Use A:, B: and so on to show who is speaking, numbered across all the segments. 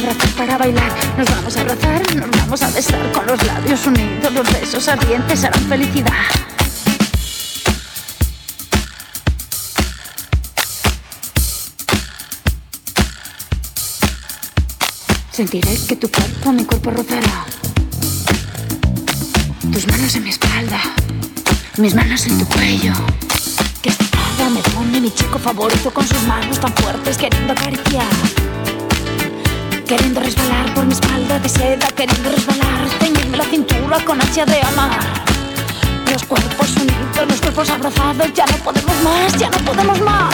A: abrazar para bailar. Nos vamos a abrazar, nos vamos a besar con los labios unidos. Los besos ardientes harán felicidad. Sentiré que tu cuerpo mi cuerpo rozará. Tus manos en mi espalda, mis manos en tu cuello. Que espada me pone mi chico favorito con sus manos tan fuertes queriendo acariciar. Queriendo resbalar por mi espalda de seda, queriendo resbalar, ceñirme la cintura con ansia de amar. Los cuerpos unidos, los cuerpos abrazados, ya no podemos más, ya no podemos más.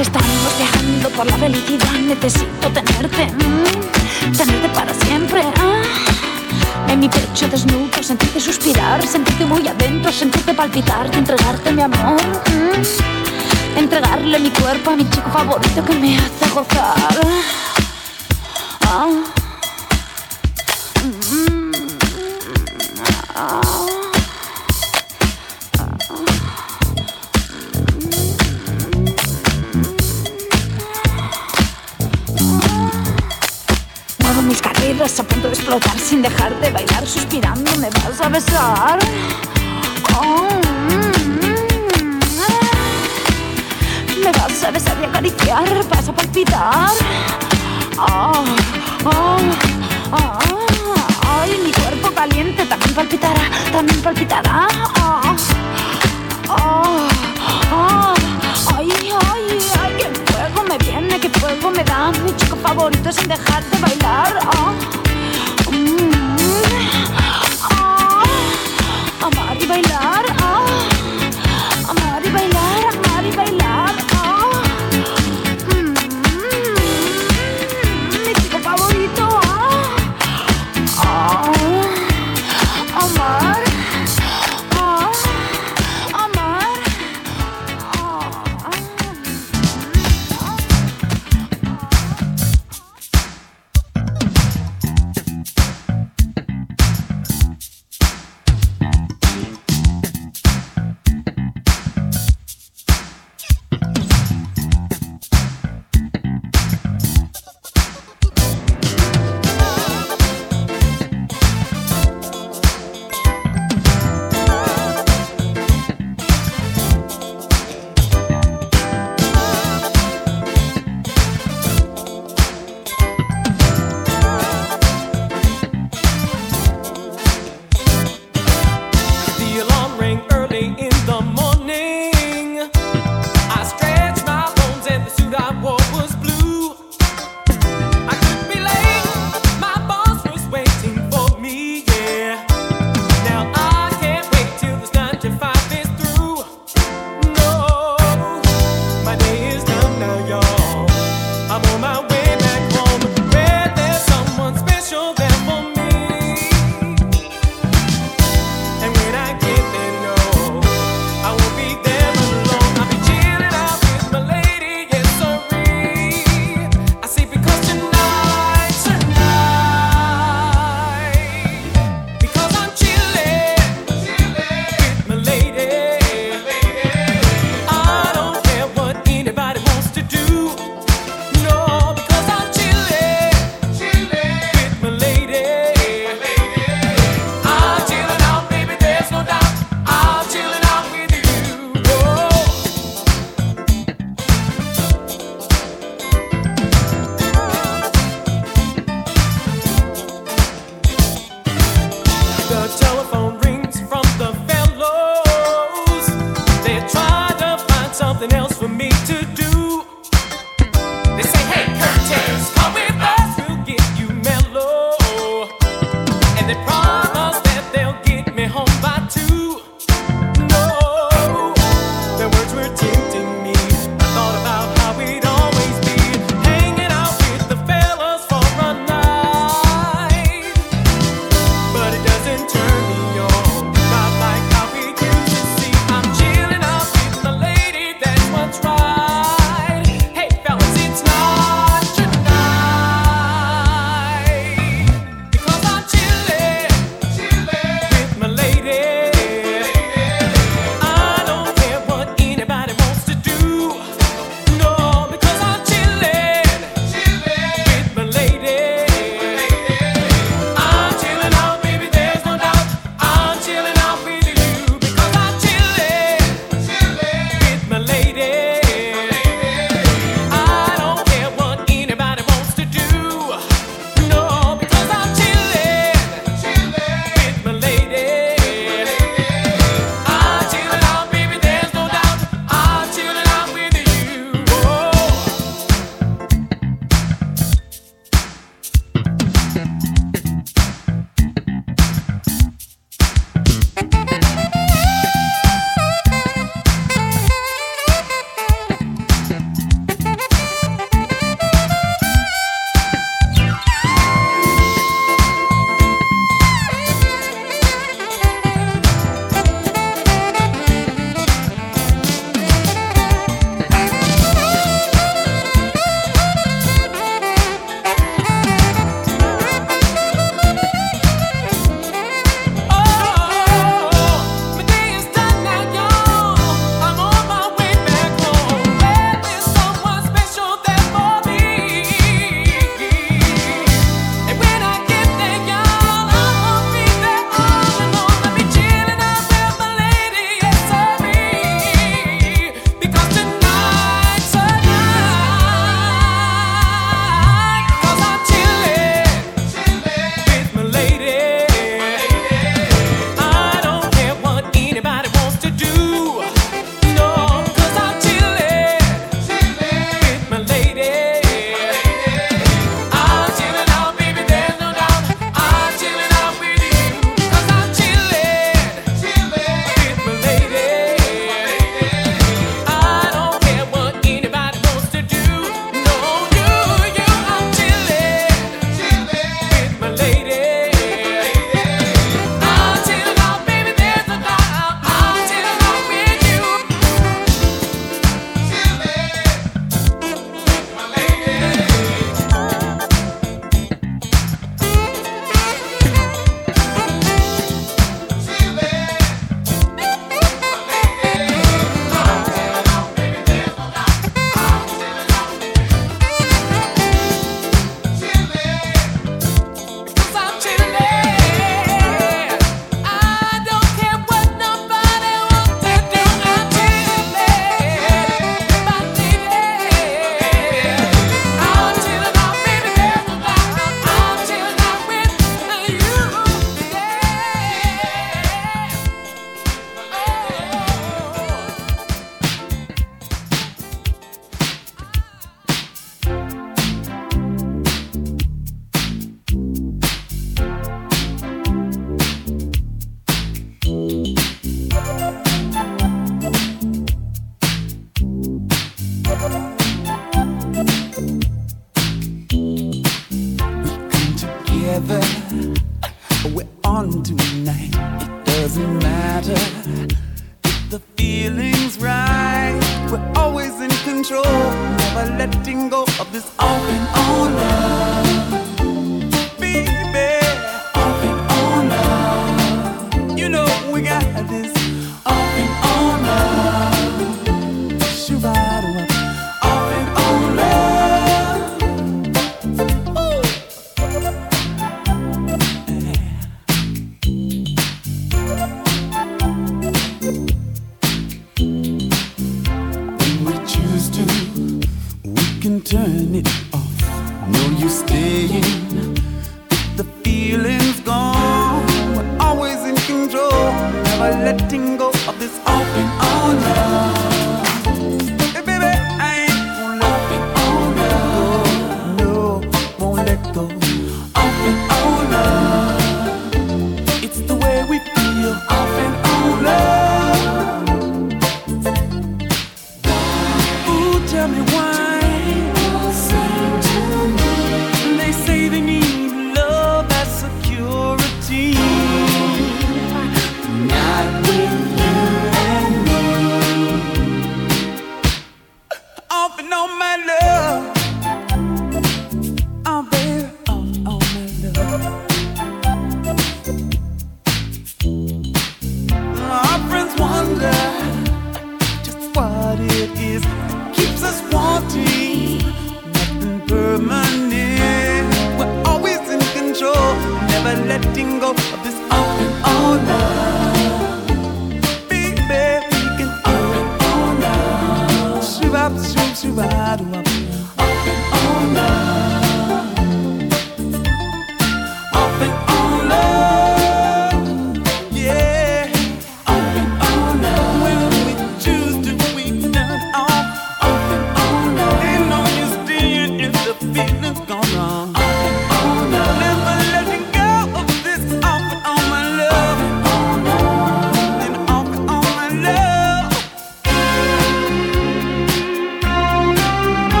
A: Estamos viajando por la felicidad, necesito tenerte, mm, tenerte para siempre. ah. En mi pecho desnudo, sentirte suspirar, sentirte muy adentro, sentirte palpitar entregarte mi amor. mm. Entregarle mi cuerpo a mi chico favorito que me hace gozar. A punto de explotar sin dejar de bailar, suspirando me vas a besar. Oh, mm, mm. Me vas a besar y acariciar, vas a palpitar. Oh, oh. Ay, mi cuerpo caliente también palpitará, también palpitará. Oh. Ay, ay, qué fuego me viene, qué fuego me da mi chico favorito sin dejar de bailar. Oh. Y bailar.